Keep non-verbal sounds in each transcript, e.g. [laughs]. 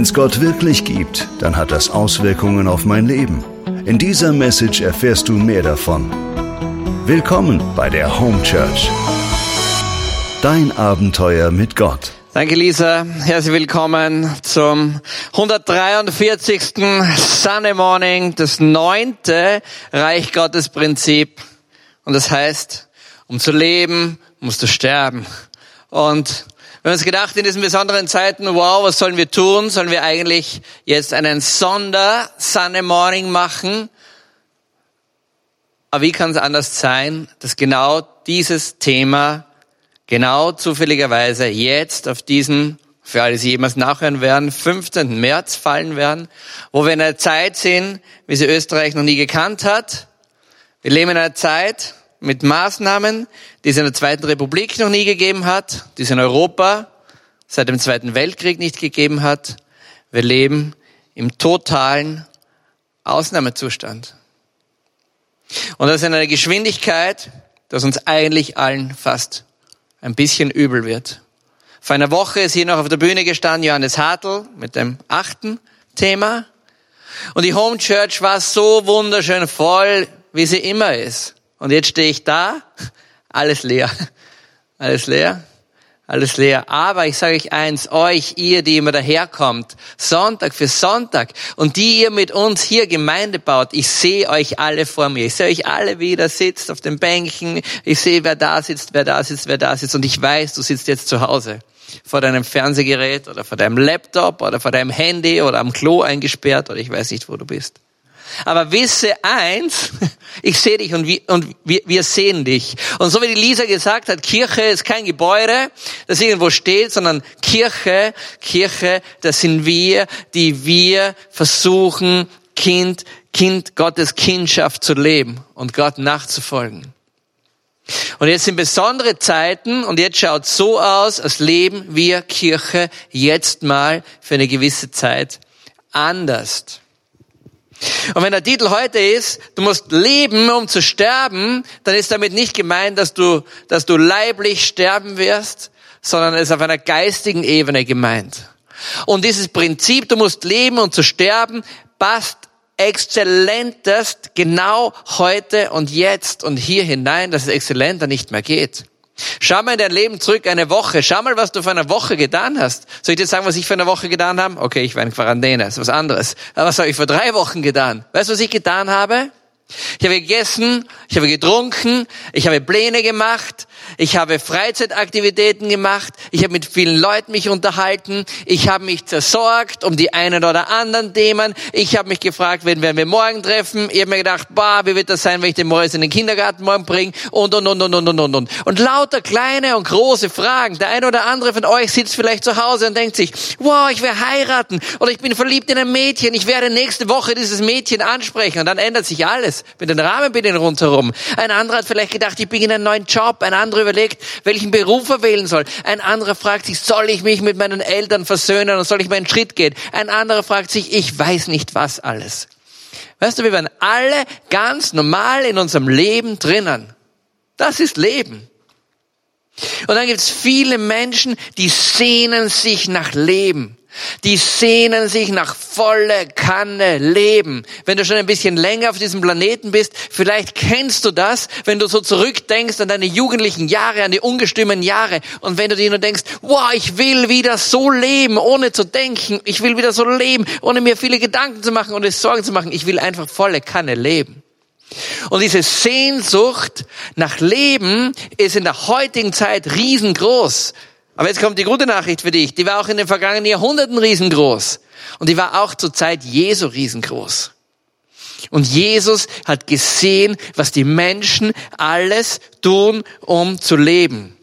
Wenn es Gott wirklich gibt, dann hat das Auswirkungen auf mein Leben. In dieser Message erfährst du mehr davon. Willkommen bei der Home Church. Dein Abenteuer mit Gott. Danke, Lisa. Herzlich willkommen zum 143. Sunday Morning, das neunte Reich Gottes Prinzip. Und das heißt, um zu leben, musst du sterben. Und wir haben uns gedacht, in diesen besonderen Zeiten, wow, was sollen wir tun? Sollen wir eigentlich jetzt einen Sonder Sunday Morning machen? Aber wie kann es anders sein, dass genau dieses Thema genau zufälligerweise jetzt auf diesen, für alle, die jemals nachhören werden, 15. März fallen werden, wo wir in einer Zeit sind, wie sie Österreich noch nie gekannt hat. Wir leben in einer Zeit mit Maßnahmen, die es in der Zweiten Republik noch nie gegeben hat, die es in Europa seit dem Zweiten Weltkrieg nicht gegeben hat. Wir leben im totalen Ausnahmezustand. Und das in einer Geschwindigkeit, dass uns eigentlich allen fast ein bisschen übel wird. Vor einer Woche ist hier noch auf der Bühne gestanden Johannes Hartl mit dem achten Thema. Und die Home Church war so wunderschön voll, wie sie immer ist. Und jetzt stehe ich da, alles leer. Alles leer alles leer. Aber ich sage euch eins, euch, ihr, die immer daherkommt, Sonntag für Sonntag und die ihr mit uns hier Gemeinde baut, ich sehe euch alle vor mir. Ich sehe euch alle, wie ihr da sitzt auf den Bänken. Ich sehe, wer da sitzt, wer da sitzt, wer da sitzt. Und ich weiß, du sitzt jetzt zu Hause vor deinem Fernsehgerät oder vor deinem Laptop oder vor deinem Handy oder am Klo eingesperrt oder ich weiß nicht, wo du bist. Aber wisse eins, [laughs] ich sehe dich und, wir, und wir, wir sehen dich. Und so wie die Lisa gesagt hat, Kirche ist kein Gebäude, das irgendwo steht, sondern Kirche, Kirche, das sind wir, die wir versuchen, Kind, Kind, Gottes Kindschaft zu leben und Gott nachzufolgen. Und jetzt sind besondere Zeiten und jetzt schaut so aus, als leben wir Kirche jetzt mal für eine gewisse Zeit anders. Und wenn der Titel heute ist, du musst leben, um zu sterben, dann ist damit nicht gemeint, dass du, dass du leiblich sterben wirst, sondern es ist auf einer geistigen Ebene gemeint. Und dieses Prinzip, du musst leben, um zu sterben, passt exzellentest genau heute und jetzt und hier hinein, dass es exzellenter nicht mehr geht. Schau mal in dein Leben zurück, eine Woche. Schau mal, was du vor einer Woche getan hast. Soll ich dir sagen, was ich vor einer Woche getan habe? Okay, ich war in Quarantäne, ist was anderes. Aber was habe ich vor drei Wochen getan? Weißt du, was ich getan habe? Ich habe gegessen, ich habe getrunken, ich habe Pläne gemacht, ich habe Freizeitaktivitäten gemacht, ich habe mit vielen Leuten mich unterhalten, ich habe mich zersorgt um die einen oder anderen Themen, ich habe mich gefragt, wen werden wir morgen treffen, ich habe mir gedacht, bah, wie wird das sein, wenn ich den Morris in den Kindergarten morgen bringe und, und, und, und, und, und, und, und. Und lauter kleine und große Fragen. Der eine oder andere von euch sitzt vielleicht zu Hause und denkt sich, wow, ich werde heiraten oder ich bin verliebt in ein Mädchen, ich werde nächste Woche dieses Mädchen ansprechen und dann ändert sich alles mit den Rahmenbedingungen rundherum. Ein anderer hat vielleicht gedacht, ich beginne einen neuen Job, ein anderer überlegt, welchen Beruf er wählen soll. Ein anderer fragt sich, soll ich mich mit meinen Eltern versöhnen und soll ich meinen Schritt gehen? Ein anderer fragt sich, ich weiß nicht was alles. Weißt du, wir werden alle ganz normal in unserem Leben drinnen. Das ist Leben. Und dann gibt es viele Menschen, die sehnen sich nach Leben. Die sehnen sich nach volle Kanne Leben. Wenn du schon ein bisschen länger auf diesem Planeten bist, vielleicht kennst du das, wenn du so zurückdenkst an deine jugendlichen Jahre, an die ungestümen Jahre und wenn du dir nur denkst, wow, ich will wieder so leben, ohne zu denken. Ich will wieder so leben, ohne mir viele Gedanken zu machen und Sorgen zu machen. Ich will einfach volle Kanne leben. Und diese Sehnsucht nach Leben ist in der heutigen Zeit riesengroß. Aber jetzt kommt die gute Nachricht für dich. Die war auch in den vergangenen Jahrhunderten riesengroß. Und die war auch zur Zeit Jesu riesengroß. Und Jesus hat gesehen, was die Menschen alles tun, um zu leben.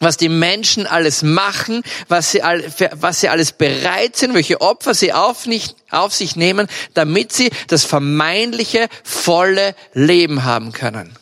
Was die Menschen alles machen, was sie, was sie alles bereit sind, welche Opfer sie auf, nicht, auf sich nehmen, damit sie das vermeintliche, volle Leben haben können.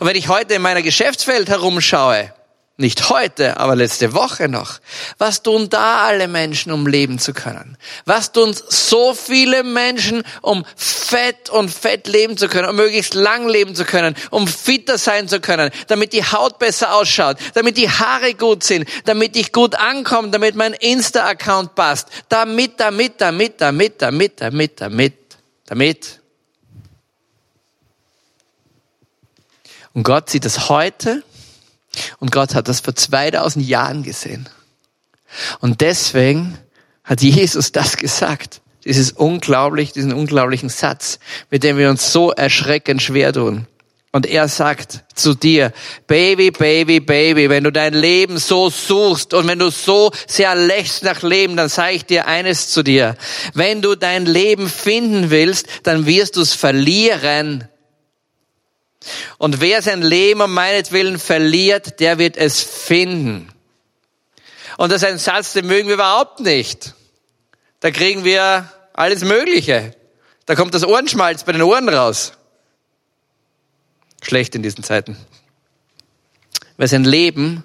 Und wenn ich heute in meiner Geschäftswelt herumschaue, Nicht heute, aber letzte Woche noch. Was tun da alle Menschen, um leben zu können? Was tun so viele Menschen, um fett und fett leben zu können, um möglichst lang leben zu können, um fitter sein zu können, damit die Haut besser ausschaut, damit die Haare gut sind, damit ich gut ankomme, damit mein Insta-Account passt, damit, damit, damit, damit, damit, damit, damit, damit. Und Gott sieht es heute und Gott hat das vor 2000 Jahren gesehen. Und deswegen hat Jesus das gesagt. Dieses unglaublich, diesen unglaublichen Satz, mit dem wir uns so erschreckend schwer tun. Und er sagt zu dir, Baby, Baby, Baby, wenn du dein Leben so suchst und wenn du so sehr lächst nach Leben, dann sage ich dir eines zu dir. Wenn du dein Leben finden willst, dann wirst du es verlieren. Und wer sein Leben um meinetwillen verliert, der wird es finden. Und das ist ein Satz, den mögen wir überhaupt nicht. Da kriegen wir alles Mögliche. Da kommt das Ohrenschmalz bei den Ohren raus. Schlecht in diesen Zeiten. Wer sein Leben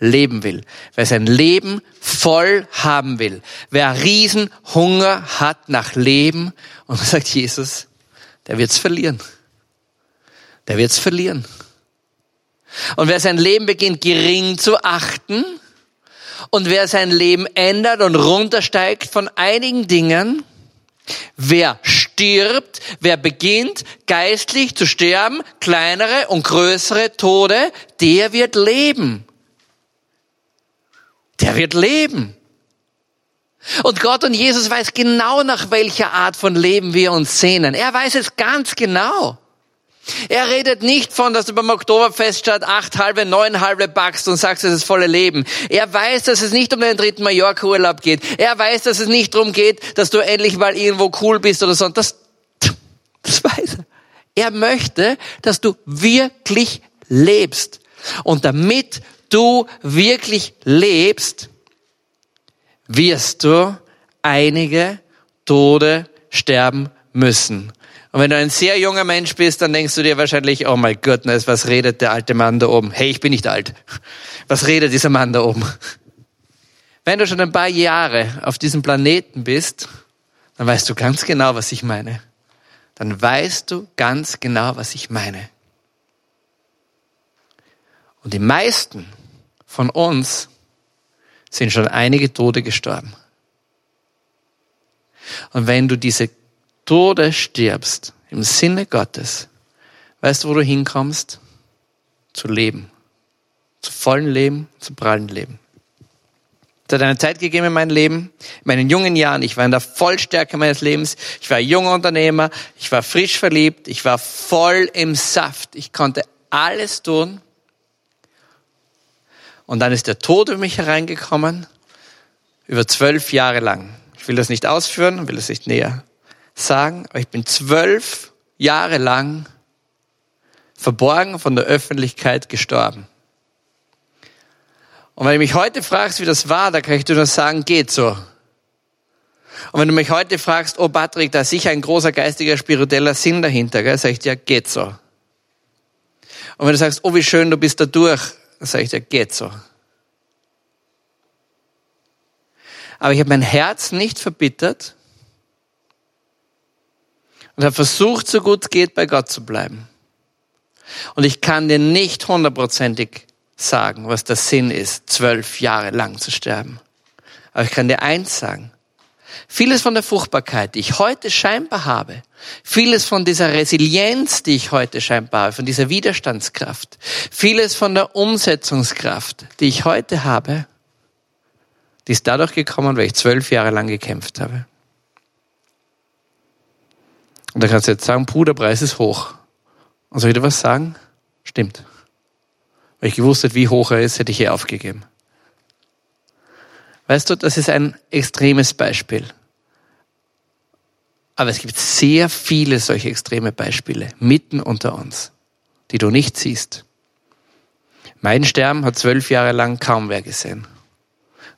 leben will, wer sein Leben voll haben will, wer Riesenhunger hat nach Leben und [laughs] sagt Jesus, der wird's verlieren der wird's verlieren. Und wer sein Leben beginnt gering zu achten und wer sein Leben ändert und runtersteigt von einigen Dingen, wer stirbt, wer beginnt geistlich zu sterben, kleinere und größere Tode, der wird leben. Der wird leben. Und Gott und Jesus weiß genau, nach welcher Art von Leben wir uns sehnen. Er weiß es ganz genau. Er redet nicht von, dass du beim Oktoberfest statt acht halbe, neun halbe backst und sagst, es ist volle Leben. Er weiß, dass es nicht um den dritten Mallorca-Urlaub geht. Er weiß, dass es nicht darum geht, dass du endlich mal irgendwo cool bist oder so. Das, [laughs] das weiß er. Er möchte, dass du wirklich lebst. Und damit du wirklich lebst, wirst du einige Tode sterben müssen. Und wenn du ein sehr junger Mensch bist, dann denkst du dir wahrscheinlich, oh my goodness, was redet der alte Mann da oben? Hey, ich bin nicht alt. [laughs] Was redet dieser Mann da oben? Wenn du schon ein paar Jahre auf diesem Planeten bist, dann weißt du ganz genau, was ich meine. Dann weißt du ganz genau, was ich meine. Und die meisten von uns sind schon einige Tode gestorben. Und wenn du diese Tode stirbst, im Sinne Gottes, weißt du, wo du hinkommst? Zu leben. Zu vollen Leben, zu prallen Leben. Es hat eine Zeit gegeben in meinem Leben, in meinen jungen Jahren, ich war in der Vollstärke meines Lebens, ich war junger Unternehmer, ich war frisch verliebt, ich war voll im Saft, ich konnte alles tun. Und dann ist der Tod über mich hereingekommen, über zwölf Jahre lang. Ich will das nicht ausführen, will das nicht näher sagen, ich bin zwölf Jahre lang verborgen von der Öffentlichkeit gestorben. Und wenn du mich heute fragst, wie das war, da kann ich dir nur sagen, geht so. Und wenn du mich heute fragst, oh Patrick, da ist sicher ein großer geistiger, spiritueller Sinn dahinter, gell, sag ich dir, geht so. Und wenn du sagst, oh wie schön, du bist da durch, dann ich dir, geht so. Aber ich habe mein Herz nicht verbittert, und habe versucht, so gut es geht, bei Gott zu bleiben. Und ich kann dir nicht hundertprozentig sagen, was der Sinn ist, zwölf Jahre lang zu sterben. Aber ich kann dir eins sagen. Vieles von der Fruchtbarkeit, die ich heute scheinbar habe, vieles von dieser Resilienz, die ich heute scheinbar habe, von dieser Widerstandskraft, vieles von der Umsetzungskraft, die ich heute habe, die ist dadurch gekommen, weil ich zwölf Jahre lang gekämpft habe. Und da kannst du jetzt sagen, Puh, der Preis ist hoch. Und soll ich dir was sagen? Stimmt. Weil ich gewusst hätte, wie hoch er ist, hätte ich hier aufgegeben. Weißt du, das ist ein extremes Beispiel. Aber es gibt sehr viele solche extreme Beispiele mitten unter uns, die du nicht siehst. Mein Sterben hat zwölf Jahre lang kaum wer gesehen.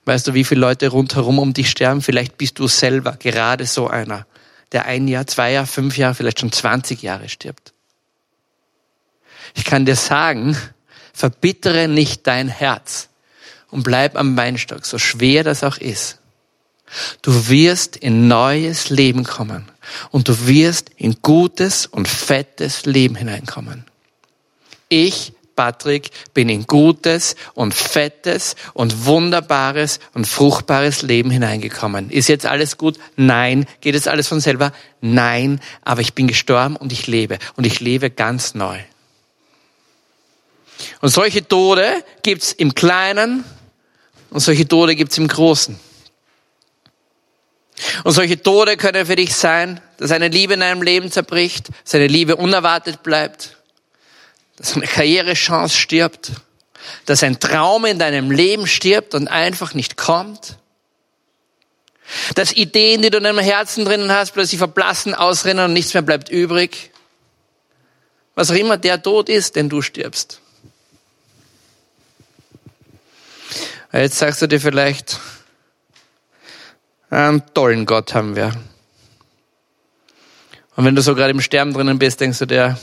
Weißt du, wie viele Leute rundherum um dich sterben? Vielleicht bist du selber gerade so einer der ein Jahr, zwei Jahre, fünf Jahre, vielleicht schon 20 Jahre stirbt. Ich kann dir sagen, verbittere nicht dein Herz und bleib am Weinstock, so schwer das auch ist. Du wirst in neues Leben kommen und du wirst in gutes und fettes Leben hineinkommen. Ich, Patrick, bin in gutes und fettes und wunderbares und fruchtbares Leben hineingekommen. Ist jetzt alles gut? Nein. Geht es alles von selber? Nein. Aber ich bin gestorben und ich lebe und ich lebe ganz neu. Und solche Tode gibt's im Kleinen und solche Tode gibt's im Großen. Und solche Tode können für dich sein, dass eine Liebe in deinem Leben zerbricht, dass eine Liebe unerwartet bleibt, dass eine Karrierechance stirbt, dass ein Traum in deinem Leben stirbt und einfach nicht kommt, dass Ideen, die du in deinem Herzen drinnen hast, plötzlich verblassen, ausrennen und nichts mehr bleibt übrig. Was auch immer der Tod ist, den du stirbst. Jetzt sagst du dir vielleicht, einen tollen Gott haben wir. Und wenn du so gerade im Sterben drinnen bist, denkst du dir,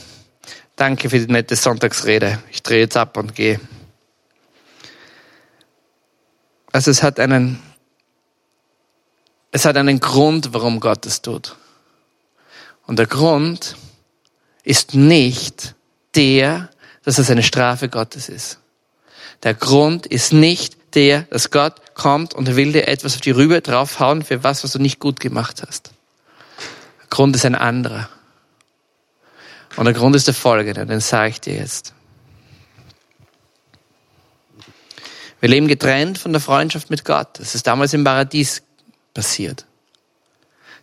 danke für die nette Sonntagsrede. Ich drehe jetzt ab und gehe. Also es hat einen, es hat einen Grund, warum Gott es tut. Und der Grund ist nicht der, dass es eine Strafe Gottes ist. Der Grund ist nicht der, dass Gott kommt und will dir etwas auf die Rübe draufhauen für was, was du nicht gut gemacht hast. Der Grund ist ein anderer. Und der Grund ist der folgende, den sage ich dir jetzt. Wir leben getrennt von der Freundschaft mit Gott. Das ist damals im Paradies passiert.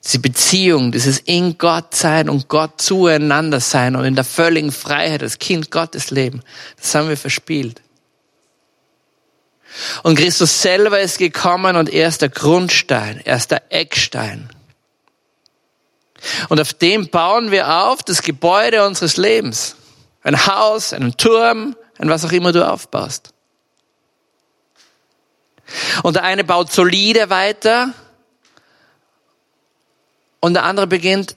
Diese Beziehung, dieses in Gott sein und Gott zueinander sein und in der völligen Freiheit das Kind Gottes leben, das haben wir verspielt. Und Christus selber ist gekommen und er ist der Grundstein, er ist der Eckstein. Und auf dem bauen wir auf das Gebäude unseres Lebens. Ein Haus, einen Turm, ein was auch immer du aufbaust. Und der eine baut solide weiter und der andere beginnt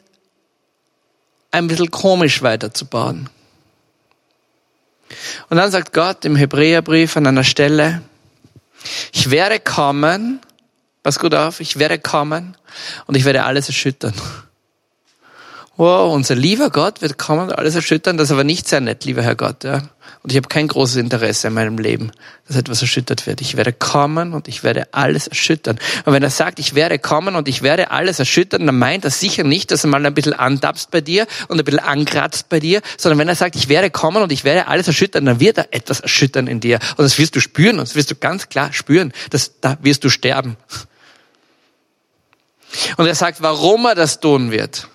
ein bisschen komisch weiterzubauen. Und dann sagt Gott im Hebräerbrief an einer Stelle, ich werde kommen, pass gut auf, ich werde kommen und ich werde alles erschüttern. Wow, unser lieber Gott wird kommen und alles erschüttern, das ist aber nicht sehr nett, lieber Herr Gott. Ja? Und ich habe kein großes Interesse in meinem Leben, dass etwas erschüttert wird. Ich werde kommen und ich werde alles erschüttern. Und wenn er sagt, ich werde kommen und ich werde alles erschüttern, dann meint er sicher nicht, dass er mal ein bisschen antapst bei dir und ein bisschen ankratzt bei dir, sondern wenn er sagt, ich werde kommen und ich werde alles erschüttern, dann wird er etwas erschüttern in dir. Und das wirst du spüren und das wirst du ganz klar spüren. dass da wirst du sterben. Und er sagt, warum er das tun wird.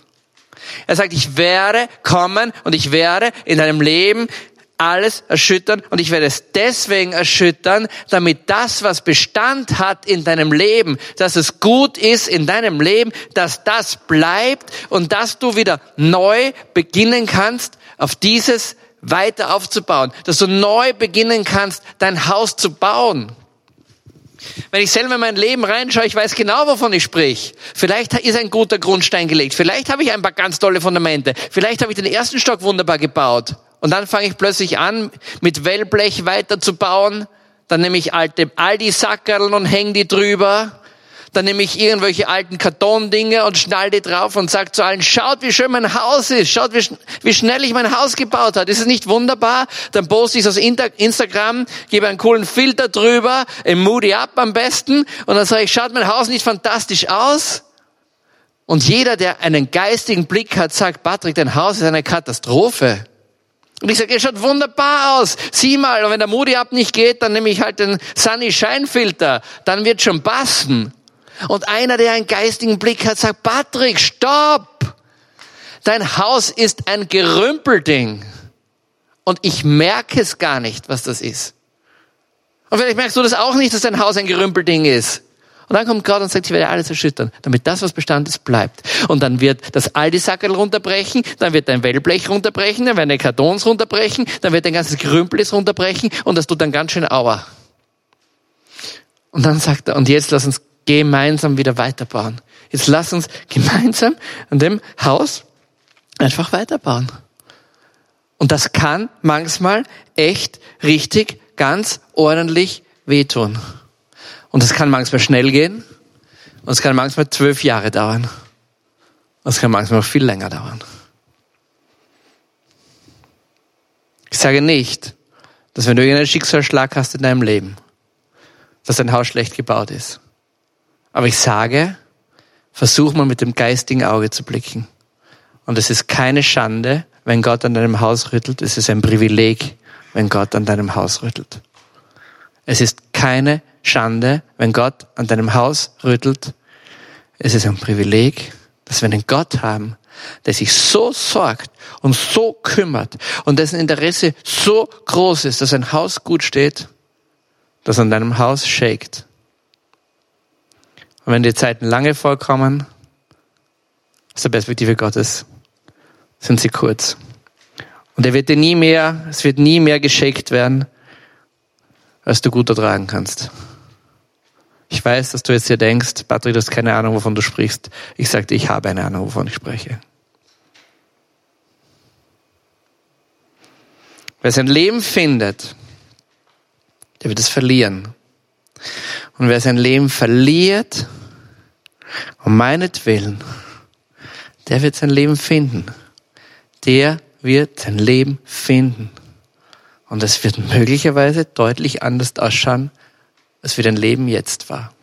Er sagt, ich werde kommen und ich werde in deinem Leben alles erschüttern und ich werde es deswegen erschüttern, damit das, was Bestand hat in deinem Leben, dass es gut ist in deinem Leben, dass das bleibt und dass du wieder neu beginnen kannst, auf dieses weiter aufzubauen, dass du neu beginnen kannst, dein Haus zu bauen. Wenn ich selber in mein Leben reinschaue, ich weiß genau, wovon ich sprich. Vielleicht ist ein guter Grundstein gelegt. Vielleicht habe ich ein paar ganz tolle Fundamente. Vielleicht habe ich den ersten Stock wunderbar gebaut. Und dann fange ich plötzlich an, mit Wellblech weiterzubauen. Dann nehme ich alte Aldi-Sackerl und hänge die drüber dann nehme ich irgendwelche alten Kartondinge und schnall die drauf und sage zu allen, schaut, wie schön mein Haus ist, schaut, wie, wie schnell ich mein Haus gebaut habe. Ist es nicht wunderbar? Dann poste ich es auf Instagram, gebe einen coolen Filter drüber, im Moody Up am besten und dann sage ich, schaut mein Haus nicht fantastisch aus? Und jeder, der einen geistigen Blick hat, sagt, Patrick, dein Haus ist eine Katastrophe. Und ich sage, er schaut wunderbar aus. Sieh mal, und wenn der Moody Up nicht geht, dann nehme ich halt den Sunny Shine Filter. Dann wird schon passen. Und einer, der einen geistigen Blick hat, sagt, Patrick, stopp! Dein Haus ist ein Gerümpelding. Und ich merke es gar nicht, was das ist. Und vielleicht merkst du das auch nicht, dass dein Haus ein Gerümpelding ist. Und dann kommt Gott und sagt, ich werde alles erschüttern, damit das, was Bestand ist, bleibt. Und dann wird das Aldi-Sackerl runterbrechen, dann wird dein Wellblech runterbrechen, dann werden deine Kartons runterbrechen, dann wird dein ganzes Gerümpel runterbrechen und das tut dann ganz schön Aua. Und dann sagt er, und jetzt lass uns gemeinsam wieder weiterbauen. Jetzt lass uns gemeinsam an dem Haus einfach weiterbauen. Und das kann manchmal echt richtig ganz ordentlich wehtun. Und es kann manchmal schnell gehen und es kann manchmal zwölf Jahre dauern. Und es kann manchmal auch viel länger dauern. Ich sage nicht, dass wenn du irgendeinen Schicksalsschlag hast in deinem Leben, dass dein Haus schlecht gebaut ist. Aber ich sage, versuch mal mit dem geistigen Auge zu blicken. Und es ist keine Schande, wenn Gott an deinem Haus rüttelt. Es ist ein Privileg, wenn Gott an deinem Haus rüttelt. Es ist keine Schande, wenn Gott an deinem Haus rüttelt. Es ist ein Privileg, dass wir einen Gott haben, der sich so sorgt und so kümmert und dessen Interesse so groß ist, dass ein Haus gut steht, das an deinem Haus shakt. Und wenn die Zeiten lange vorkommen, aus der Perspektive Gottes, sind sie kurz. Und er wird dir nie mehr, es wird nie mehr geschickt werden, als du gut ertragen kannst. Ich weiß, dass du jetzt hier denkst, Patrick, du hast keine Ahnung, wovon du sprichst. Ich sagte, ich habe eine Ahnung, wovon ich spreche. Wer sein Leben findet, der wird es verlieren. Und wer sein Leben verliert, um meinetwillen, der wird sein Leben finden. Der wird sein Leben finden. Und es wird möglicherweise deutlich anders ausschauen, als wie dein Leben jetzt war.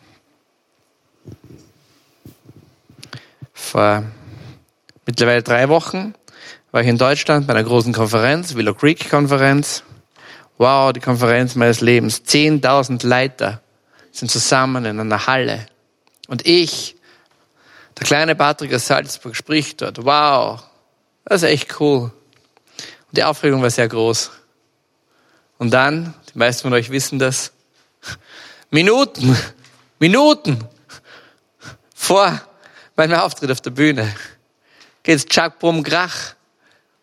Vor mittlerweile drei Wochen war ich in Deutschland bei einer großen Konferenz, Willow Creek Konferenz. Wow, die Konferenz meines Lebens. Zehntausend Leiter sind zusammen in einer Halle. Und ich, der kleine Patrick aus Salzburg, spricht dort. Wow, das ist echt cool. Und die Aufregung war sehr groß. Und dann, die meisten von euch wissen das, [laughs] Minuten, [laughs] Minuten vor meinem Auftritt auf der Bühne geht's Chuck Brumm Krach.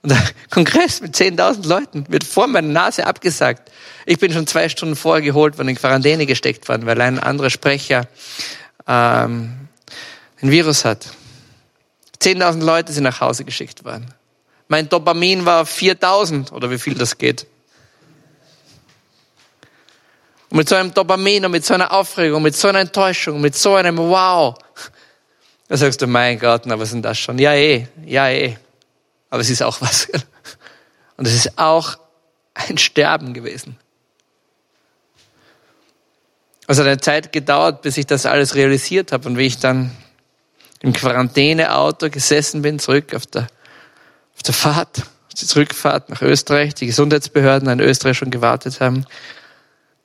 [laughs] Kongress mit 10.000 Leuten wird vor meiner Nase abgesagt. Ich bin schon zwei Stunden vorher geholt worden, in Quarantäne gesteckt worden, weil ein anderer Sprecher ähm, ein Virus hat. 10.000 Leute sind nach Hause geschickt worden. Mein Dopamin war 4.000 oder wie viel das geht. Und mit so einem Dopamin und mit so einer Aufregung, mit so einer Enttäuschung, mit so einem Wow, da sagst du, mein Gott, na was denn das schon? Ja eh, ja eh. Aber es ist auch was. Und es ist auch ein Sterben gewesen. Es hat eine Zeit gedauert, bis ich das alles realisiert habe und wie ich dann im Quarantäneauto gesessen bin, zurück auf der, auf der Fahrt, auf die Zurückfahrt nach Österreich, die Gesundheitsbehörden in Österreich schon gewartet haben,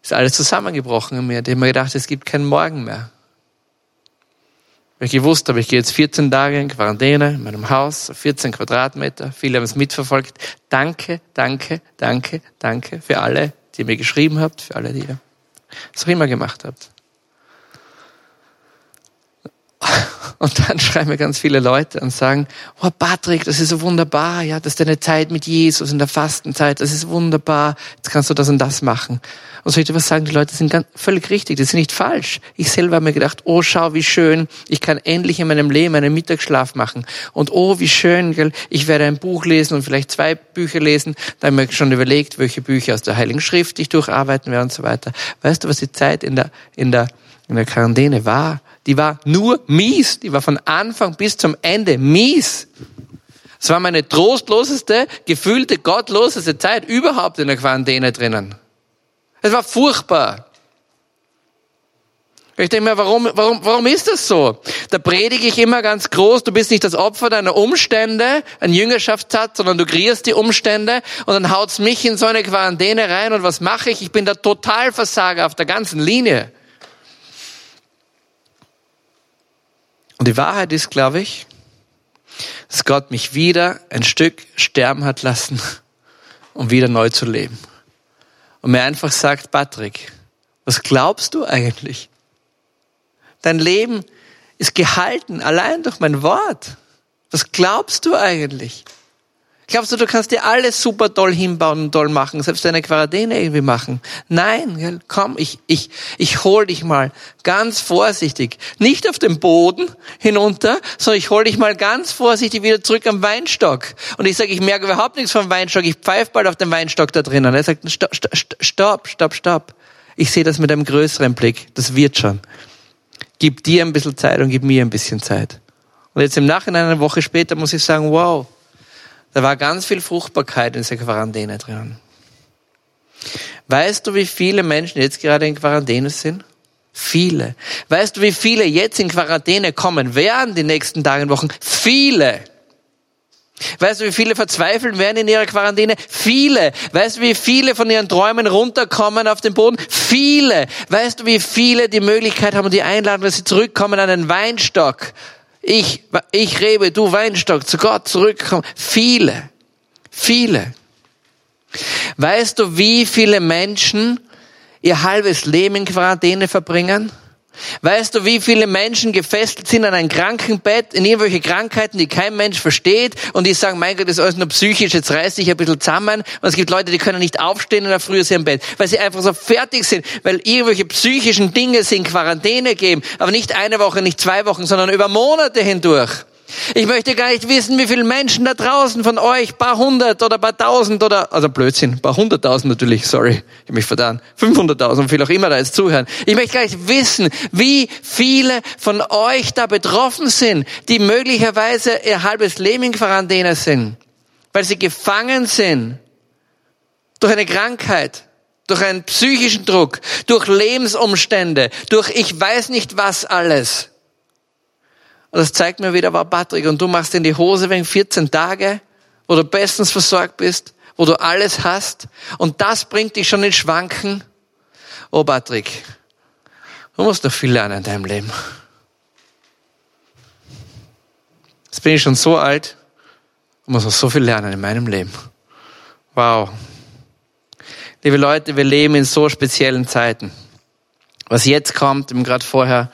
ist alles zusammengebrochen in mir. Da habe mir gedacht, es gibt keinen Morgen mehr. Weil ich gewusst habe, ich gehe jetzt 14 Tage in Quarantäne in meinem Haus, 14 Quadratmeter. Viele haben es mitverfolgt. Danke, danke, danke, danke für alle, die mir geschrieben habt, für alle, die ihr es auch immer gemacht habt. [laughs] Und dann schreiben mir ganz viele Leute und sagen, oh Patrick, das ist so wunderbar, ja, das ist deine Zeit mit Jesus in der Fastenzeit, das ist wunderbar, jetzt kannst du das und das machen. Und soll ich dir was sagen, die Leute sind ganz, völlig richtig, die sind nicht falsch. Ich selber habe mir gedacht, oh schau, wie schön, ich kann endlich in meinem Leben einen Mittagsschlaf machen. Und oh, wie schön, gell, ich werde ein Buch lesen und vielleicht zwei Bücher lesen. Da habe ich mir schon überlegt, welche Bücher aus der Heiligen Schrift ich durcharbeiten werde und so weiter. Weißt du, was die Zeit in der, in der, in der Quarantäne war? Die war nur mies. Die war von Anfang bis zum Ende mies. Es war meine trostloseste, gefühlte, gottloseste Zeit überhaupt in der Quarantäne drinnen. Es war furchtbar. Ich denke mir, warum, warum, warum ist das so? Da predige ich immer ganz groß, du bist nicht das Opfer deiner Umstände, ein Jüngerschaftssatz, sondern du kreierst die Umstände und dann haut's mich in so eine Quarantäne rein und was mache ich? Ich bin der Totalversager auf der ganzen Linie. Und die Wahrheit ist, glaube ich, dass Gott mich wieder ein Stück sterben hat lassen, [laughs] um wieder neu zu leben. Und mir einfach sagt, Patrick, was glaubst du eigentlich? Dein Leben ist gehalten allein durch mein Wort. Was glaubst du eigentlich? Glaubst du, du kannst dir alles super toll hinbauen und toll machen, selbst deine Quarantäne irgendwie machen? Nein, komm, ich, ich, ich hol dich mal ganz vorsichtig, nicht auf den Boden hinunter, sondern ich hol dich mal ganz vorsichtig wieder zurück am Weinstock. Und ich sage, ich merke überhaupt nichts vom Weinstock, ich pfeife bald auf den Weinstock da drinnen. Er sagt, stopp, stopp, stopp, stopp. Ich sehe das mit einem größeren Blick, das wird schon. Gib dir ein bisschen Zeit und gib mir ein bisschen Zeit. Und jetzt im Nachhinein, eine Woche später, muss ich sagen, wow, da war ganz viel Fruchtbarkeit in dieser Quarantäne drin. Weißt du, wie viele Menschen jetzt gerade in Quarantäne sind? Viele. Weißt du, wie viele jetzt in Quarantäne kommen werden die nächsten Tage und Wochen? Viele. Weißt du, wie viele verzweifeln werden in ihrer Quarantäne? Viele. Weißt du, wie viele von ihren Träumen runterkommen auf den Boden? Viele. Weißt du, wie viele die Möglichkeit haben und die Einladung, dass sie zurückkommen an den Weinstock? Ich, ich Rebe, du Weinstock, zu Gott zurückkommen. Viele, viele. Weißt du, wie viele Menschen ihr halbes Leben in Quarantäne verbringen? Weißt du, wie viele Menschen gefesselt sind an ein Krankenbett, in irgendwelche Krankheiten, die kein Mensch versteht und die sagen, mein Gott, das ist alles nur psychisch, jetzt reiß dich ein bisschen zusammen. Und es gibt Leute, die können nicht aufstehen in der Früh sie im Bett, weil sie einfach so fertig sind, weil irgendwelche psychischen Dinge in Quarantäne geben, aber nicht eine Woche, nicht zwei Wochen, sondern über Monate hindurch. Ich möchte gar nicht wissen, wie viele Menschen da draußen von euch, paar hundert oder paar tausend oder, also Blödsinn, paar hunderttausend natürlich, sorry, ich habe mich vertan, 500.000, viel auch immer da jetzt zuhören. Ich möchte gar nicht wissen, wie viele von euch da betroffen sind, die möglicherweise ihr halbes Leben in Quarantäne sind, weil sie gefangen sind durch eine Krankheit, durch einen psychischen Druck, durch Lebensumstände, durch ich weiß nicht was alles. Und das zeigt mir wieder, war Patrick, und du machst in die Hose wegen 14 Tage, wo du bestens versorgt bist, wo du alles hast, und das bringt dich schon in Schwanken. Oh Patrick, du musst noch viel lernen in deinem Leben. Jetzt bin ich schon so alt und muss noch so viel lernen in meinem Leben. Wow. Liebe Leute, wir leben in so speziellen Zeiten. Was jetzt kommt, gerade vorher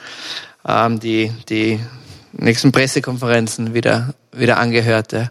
ähm, die, die nächsten Pressekonferenzen wieder, wieder angehörte.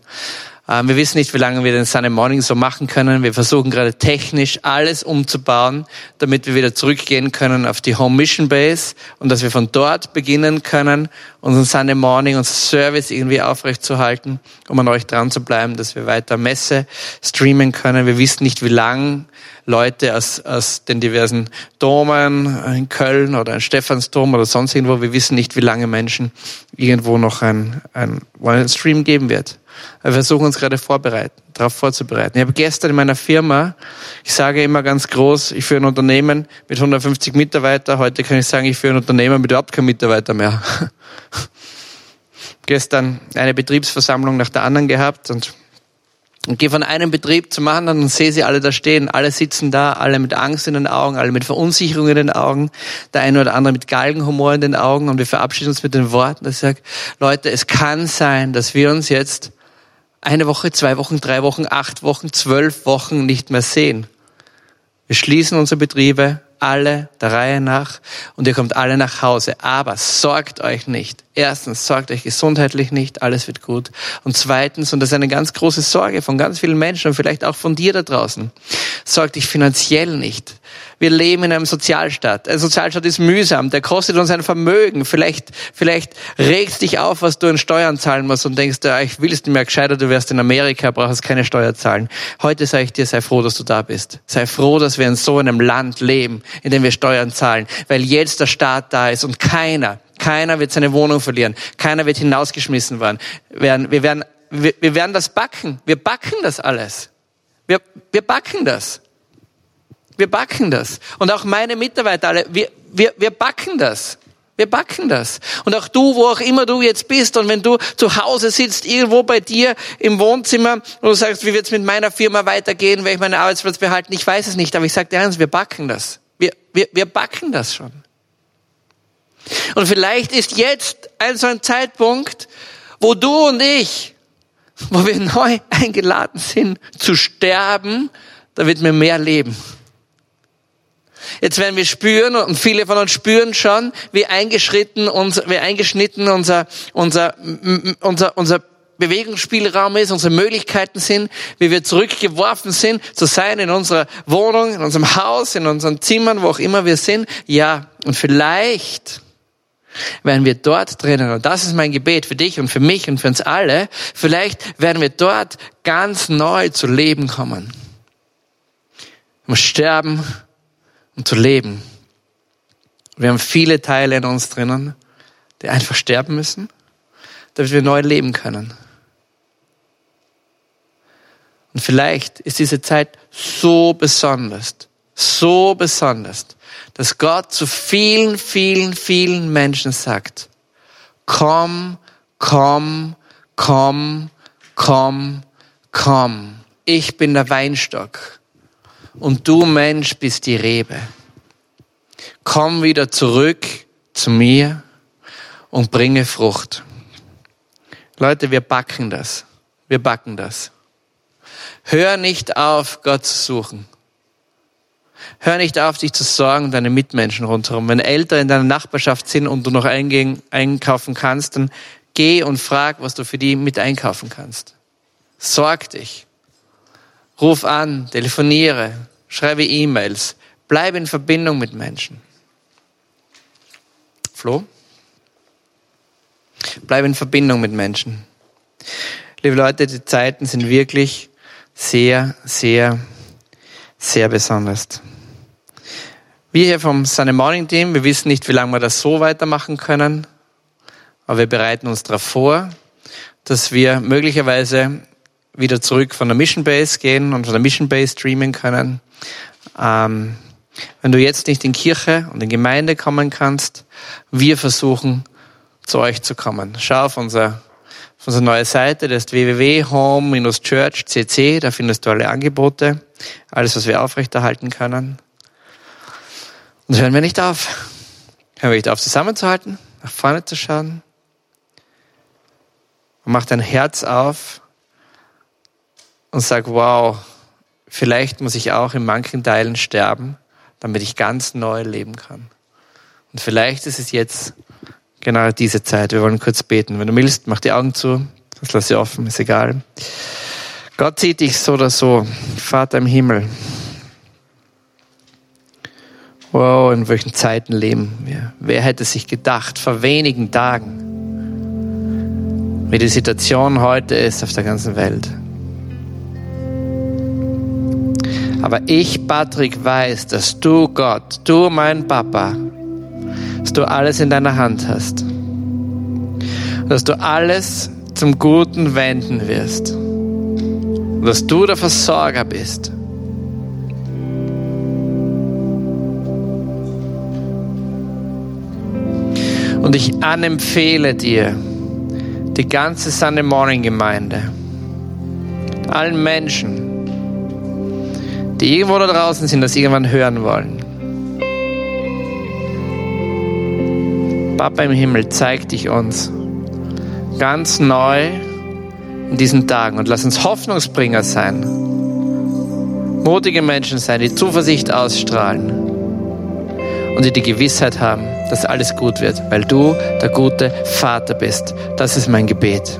Wir wissen nicht, wie lange wir den Sunday Morning so machen können. Wir versuchen gerade technisch alles umzubauen, damit wir wieder zurückgehen können auf die Home Mission Base und dass wir von dort beginnen können, unseren Sunday Morning, unser Service irgendwie aufrechtzuerhalten, um an euch dran zu bleiben, dass wir weiter Messe streamen können. Wir wissen nicht, wie lang Leute aus, aus den diversen Domen in Köln oder in Stephansdom oder sonst irgendwo. Wir wissen nicht, wie lange Menschen irgendwo noch ein, ein, Stream geben wird. Wir versuchen uns gerade vorbereiten, darauf vorzubereiten. Ich habe gestern in meiner Firma, ich sage immer ganz groß, ich führe ein Unternehmen mit 150 Mitarbeitern. Heute kann ich sagen, ich führe ein Unternehmen mit überhaupt keinem Mitarbeiter mehr. [laughs] gestern eine Betriebsversammlung nach der anderen gehabt und und gehe von einem Betrieb zum anderen und sehe sie alle da stehen. Alle sitzen da, alle mit Angst in den Augen, alle mit Verunsicherung in den Augen, der eine oder andere mit Galgenhumor in den Augen. Und wir verabschieden uns mit den Worten, ich sage, Leute, es kann sein, dass wir uns jetzt eine Woche, zwei Wochen, drei Wochen, acht Wochen, zwölf Wochen nicht mehr sehen. Wir schließen unsere Betriebe, alle der Reihe nach und ihr kommt alle nach Hause. Aber sorgt euch nicht. Erstens, sorgt euch gesundheitlich nicht, alles wird gut. Und zweitens, und das ist eine ganz große Sorge von ganz vielen Menschen und vielleicht auch von dir da draußen, sorgt dich finanziell nicht. Wir leben in einem Sozialstaat. Ein Sozialstaat ist mühsam, der kostet uns ein Vermögen. Vielleicht, vielleicht regst dich auf, was du in Steuern zahlen musst und denkst, ja, ich will es nicht mehr gescheiter, du wärst in Amerika, brauchst keine Steuer zahlen. Heute sage ich dir, sei froh, dass du da bist. Sei froh, dass wir in so einem Land leben, in dem wir Steuern zahlen, weil jetzt der Staat da ist und keiner, keiner wird seine Wohnung verlieren. Keiner wird hinausgeschmissen werden. Wir werden, wir, wir werden das backen. Wir backen das alles. Wir, wir backen das. Wir backen das. Und auch meine Mitarbeiter alle, wir, wir, wir backen das. Wir backen das. Und auch du, wo auch immer du jetzt bist und wenn du zu Hause sitzt, irgendwo bei dir im Wohnzimmer und du sagst, wie wird es mit meiner Firma weitergehen, werde ich meinen Arbeitsplatz behalten, ich weiß es nicht, aber ich sage dir eins, wir backen das. Wir, wir, wir backen das schon. Und vielleicht ist jetzt ein so ein Zeitpunkt, wo du und ich, wo wir [laughs] neu eingeladen sind zu sterben, damit wir mehr leben. Jetzt werden wir spüren und viele von uns spüren schon, wie eingeschritten, wie eingeschnitten unser, unser, unser, unser Bewegungsspielraum ist, unsere Möglichkeiten sind, wie wir zurückgeworfen sind, zu sein in unserer Wohnung, in unserem Haus, in unseren Zimmern, wo auch immer wir sind. Ja, und vielleicht werden wir dort drinnen, und das ist mein Gebet für dich und für mich und für uns alle, vielleicht werden wir dort ganz neu zu leben kommen. Um sterben und zu leben. Wir haben viele Teile in uns drinnen, die einfach sterben müssen, damit wir neu leben können. Und vielleicht ist diese Zeit so besonders, so besonders, dass Gott zu vielen, vielen, vielen Menschen sagt, komm, komm, komm, komm, komm. Ich bin der Weinstock und du Mensch bist die Rebe. Komm wieder zurück zu mir und bringe Frucht. Leute, wir backen das. Wir backen das. Hör nicht auf, Gott zu suchen. Hör nicht auf, dich zu sorgen, deine Mitmenschen rundherum. Wenn Eltern in deiner Nachbarschaft sind und du noch eingehen, einkaufen kannst, dann geh und frag, was du für die mit einkaufen kannst. Sorg dich. Ruf an, telefoniere, schreibe E-Mails, bleib in Verbindung mit Menschen. Flo? Bleib in Verbindung mit Menschen. Liebe Leute, die Zeiten sind wirklich sehr, sehr, sehr besonders. Wir hier vom Sunday Morning Team, wir wissen nicht, wie lange wir das so weitermachen können, aber wir bereiten uns darauf vor, dass wir möglicherweise wieder zurück von der Mission Base gehen und von der Mission Base streamen können. Ähm, wenn du jetzt nicht in Kirche und in Gemeinde kommen kannst, wir versuchen zu euch zu kommen. Schau auf unser auf unsere neue Seite, das ist www.home-church.cc, da findest du alle Angebote, alles, was wir aufrechterhalten können. Und hören wir nicht auf. Hören wir nicht auf, zusammenzuhalten, nach vorne zu schauen. Und mach dein Herz auf und sag, wow, vielleicht muss ich auch in manchen Teilen sterben, damit ich ganz neu leben kann. Und vielleicht ist es jetzt genau diese Zeit. Wir wollen kurz beten. Wenn du willst, mach die Augen zu. Das lass sie offen, ist egal. Gott sieht dich so oder so. Vater im Himmel. Wow, in welchen Zeiten leben wir? Wer hätte sich gedacht, vor wenigen Tagen, wie die Situation heute ist auf der ganzen Welt. Aber ich, Patrick, weiß, dass du Gott, du mein Papa, dass du alles in deiner Hand hast. Dass du alles zum Guten wenden wirst. Dass du der Versorger bist. Und ich anempfehle dir die ganze Sunday Morning Gemeinde, allen Menschen, die irgendwo da draußen sind, das irgendwann hören wollen. Papa im Himmel, zeig dich uns ganz neu in diesen Tagen und lass uns Hoffnungsbringer sein. Mutige Menschen sein, die Zuversicht ausstrahlen und die die Gewissheit haben, dass alles gut wird, weil du der gute Vater bist. Das ist mein Gebet.